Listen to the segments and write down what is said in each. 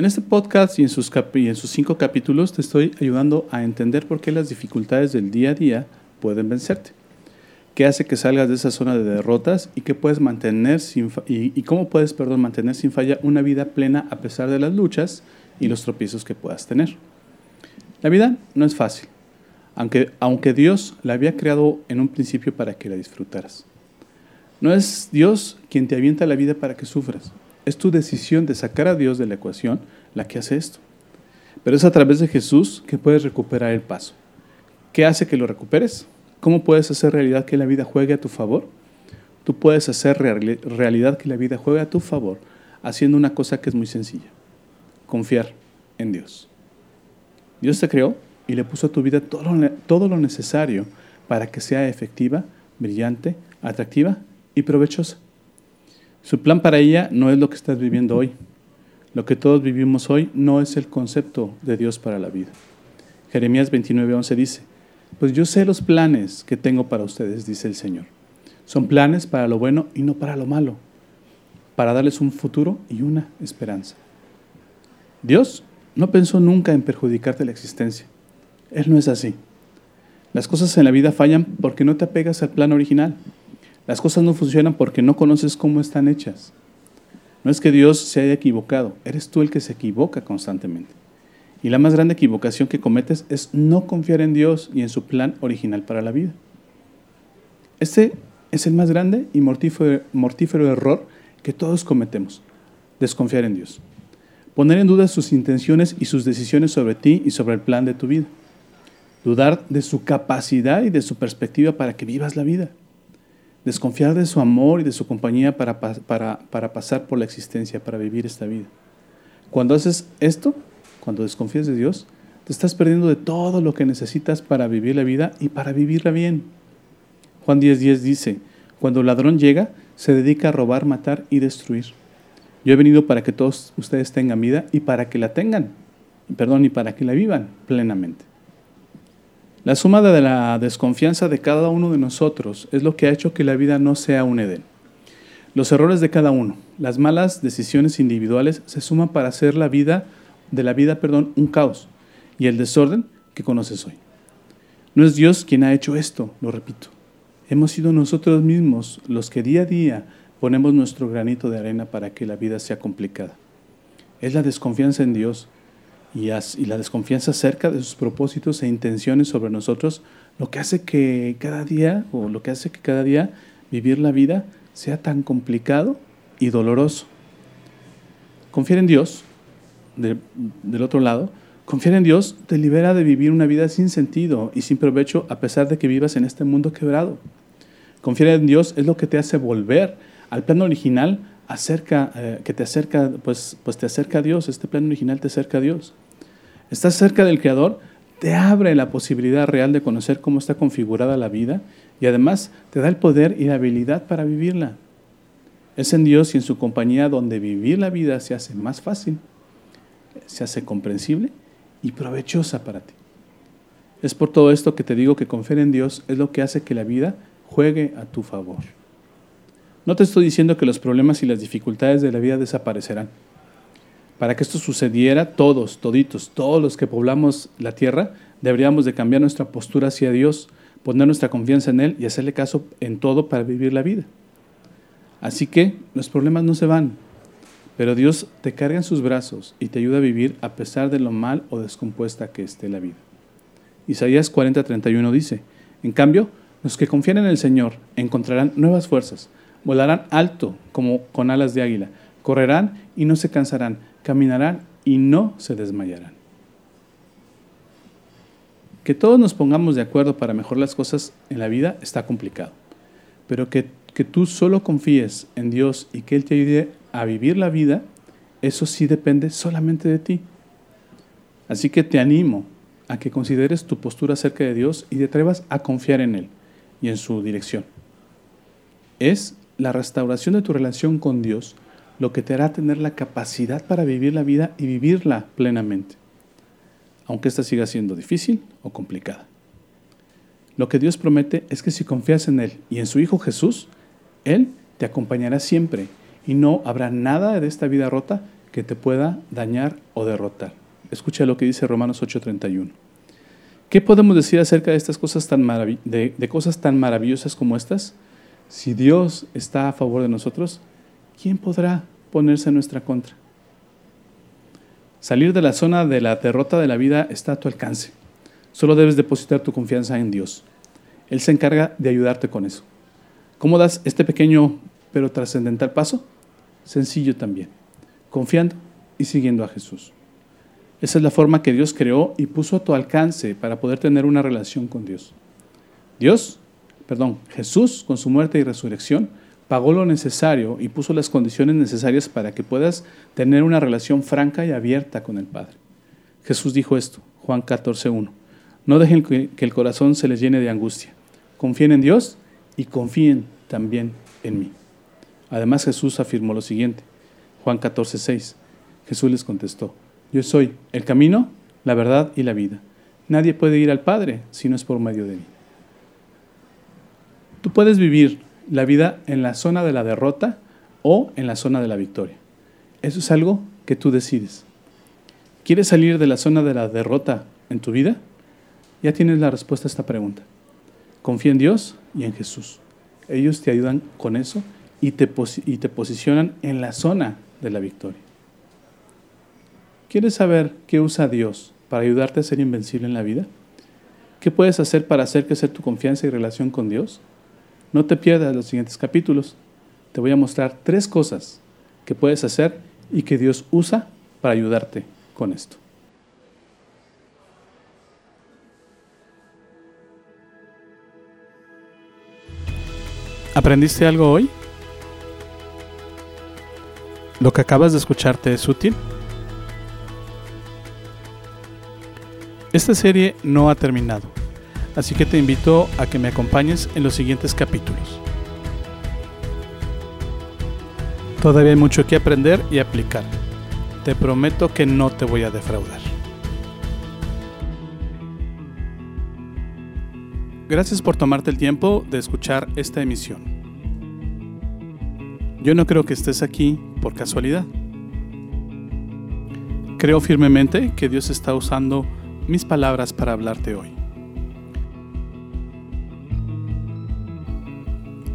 En este podcast y en, sus cinco capítulos te estoy ayudando a entender por qué las dificultades del día a día pueden vencerte. ¿Qué hace que salgas de esa zona de derrotas y, qué puedes mantener sin y, cómo puedes perdón, mantener sin falla una vida plena a pesar de las luchas y los tropiezos que puedas tener? La vida no es fácil, aunque, aunque Dios la había creado en un principio para que la disfrutaras. No es Dios quien te avienta la vida para que sufras. Es tu decisión de sacar a Dios de la ecuación la que hace esto. Pero es a través de Jesús que puedes recuperar el paso. ¿Qué hace que lo recuperes? ¿Cómo puedes hacer realidad que la vida juegue a tu favor? Tú puedes hacer realidad que la vida juegue a tu favor haciendo una cosa que es muy sencilla. Confiar en Dios. Dios te creó y le puso a tu vida todo todo lo necesario para que sea efectiva, brillante, atractiva y provechosa. Su plan para ella no es lo que estás viviendo hoy. Lo que todos vivimos hoy no es el concepto de Dios para la vida. Jeremías 29:11 dice, pues yo sé los planes que tengo para ustedes, dice el Señor. Son planes para lo bueno y no para lo malo, para darles un futuro y una esperanza. Dios no pensó nunca en perjudicarte la existencia. Él no es así. Las cosas en la vida fallan porque no te apegas al plan original. Las cosas no funcionan porque no conoces cómo están hechas. No es que Dios se haya equivocado, eres tú el que se equivoca constantemente. Y la más grande equivocación que cometes es no confiar en Dios y en su plan original para la vida. Este es el más grande y mortífero, mortífero error que todos cometemos, desconfiar en Dios. Poner en duda sus intenciones y sus decisiones sobre ti y sobre el plan de tu vida. Dudar de su capacidad y de su perspectiva para que vivas la vida desconfiar de su amor y de su compañía para, para, para, pasar por la existencia, para vivir esta vida. Cuando haces esto, cuando desconfías de Dios, te estás perdiendo de todo lo que necesitas para vivir la vida y para vivirla bien. Juan 10:10 10 dice, cuando el ladrón llega, se dedica a robar, matar y destruir. Yo he venido para que todos ustedes tengan vida y para que la tengan, perdón, y para que la vivan plenamente. La suma de la desconfianza de cada uno de nosotros es lo que ha hecho que la vida no sea un Edén. Los errores de cada uno, las malas decisiones individuales se suman para hacer la vida de la vida, perdón, un caos y el desorden que conoces hoy. No es Dios quien ha hecho esto, lo repito. Hemos sido nosotros mismos los que día a día ponemos nuestro granito de arena para que la vida sea complicada. Es la desconfianza en Dios y, la desconfianza acerca de sus propósitos e intenciones sobre nosotros, lo que hace que cada día, o lo que hace que cada día vivir la vida sea tan complicado y doloroso. Confiar en Dios, del otro lado, confiar en Dios te libera de vivir una vida sin sentido y sin provecho a pesar de que vivas en este mundo quebrado. Confiar en Dios es lo que te hace volver al plan original acerca, eh, que te acerca, pues, pues te acerca a Dios, este plan original te acerca a Dios. Estás cerca del Creador, te abre la posibilidad real de conocer cómo está configurada la vida y además te da el poder y la habilidad para vivirla. Es en Dios y en su compañía donde vivir la vida se hace más fácil, se hace comprensible y provechosa para ti. Es por todo esto que te digo que confiar en Dios es lo que hace que la vida juegue a tu favor. No te estoy diciendo que los problemas y las dificultades de la vida desaparecerán. Para que esto sucediera, todos, toditos, todos los que poblamos la tierra, deberíamos de cambiar nuestra postura hacia Dios, poner nuestra confianza en Él y hacerle caso en todo para vivir la vida. Así que los problemas no se van, pero Dios te carga en sus brazos y te ayuda a vivir a pesar de lo mal o descompuesta que esté la vida. Isaías 40:31 dice, en cambio, los que confían en el Señor encontrarán nuevas fuerzas, Volarán alto como con alas de águila. Correrán y no se cansarán. Caminarán y no se desmayarán. Que todos nos pongamos de acuerdo para mejorar las cosas en la vida está complicado. Pero que, que tú solo confíes en Dios y que Él te ayude a vivir la vida, eso sí depende solamente de ti. Así que te animo a que consideres tu postura acerca de Dios y te atrevas a confiar en Él y en su dirección. Es la restauración de tu relación con Dios lo que te hará tener la capacidad para vivir la vida y vivirla plenamente, aunque ésta siga siendo difícil o complicada. Lo que Dios promete es que si confías en Él y en su Hijo Jesús, Él te acompañará siempre y no habrá nada de esta vida rota que te pueda dañar o derrotar. Escucha lo que dice Romanos 8:31. ¿Qué podemos decir acerca de estas cosas tan, de cosas tan maravillosas como estas? Si Dios está a favor de nosotros, ¿quién podrá ponerse en nuestra contra? Salir de la zona de la derrota de la vida está a tu alcance. Solo debes depositar tu confianza en Dios. Él se encarga de ayudarte con eso. ¿Cómo das este pequeño pero trascendental paso? Sencillo también, confiando y siguiendo a Jesús. Esa es la forma que Dios creó y puso a tu alcance para poder tener una relación con Dios. Dios, perdón, Jesús con su muerte y resurrección pagó lo necesario y puso las condiciones necesarias para que puedas tener una relación franca y abierta con el Padre. Jesús dijo esto, Juan 14.1. No dejen que el corazón se les llene de angustia. Confíen en Dios y confíen también en mí. Además Jesús afirmó lo siguiente, Juan 14.6. Jesús les contestó, yo soy el camino, la verdad y la vida. Nadie puede ir al Padre si no es por medio de mí. Tú puedes vivir la vida en la zona de la derrota o en la zona de la victoria. Eso es algo que tú decides. ¿Quieres salir de la zona de la derrota en tu vida? Ya tienes la respuesta a esta pregunta. Confía en Dios y en Jesús. Ellos te ayudan con eso y te, y te posicionan en la zona de la victoria. ¿Quieres saber qué usa Dios para ayudarte a ser invencible en la vida? ¿Qué puedes hacer para hacer crecer tu confianza y relación con Dios? No te pierdas los siguientes capítulos. Te voy a mostrar tres cosas que puedes hacer y que Dios usa para ayudarte con esto. ¿Aprendiste algo hoy? ¿Lo que acabas de escucharte es útil? Esta serie no ha terminado, así que te invito a que me acompañes en los siguientes capítulos. Todavía hay mucho que aprender y aplicar. Te prometo que no te voy a defraudar. Gracias por tomarte el tiempo de escuchar esta emisión. Yo no creo que estés aquí por casualidad. Creo firmemente que Dios está usando mis palabras para hablarte hoy.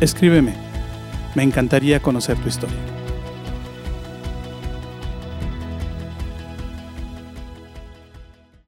Escríbeme, me encantaría conocer tu historia.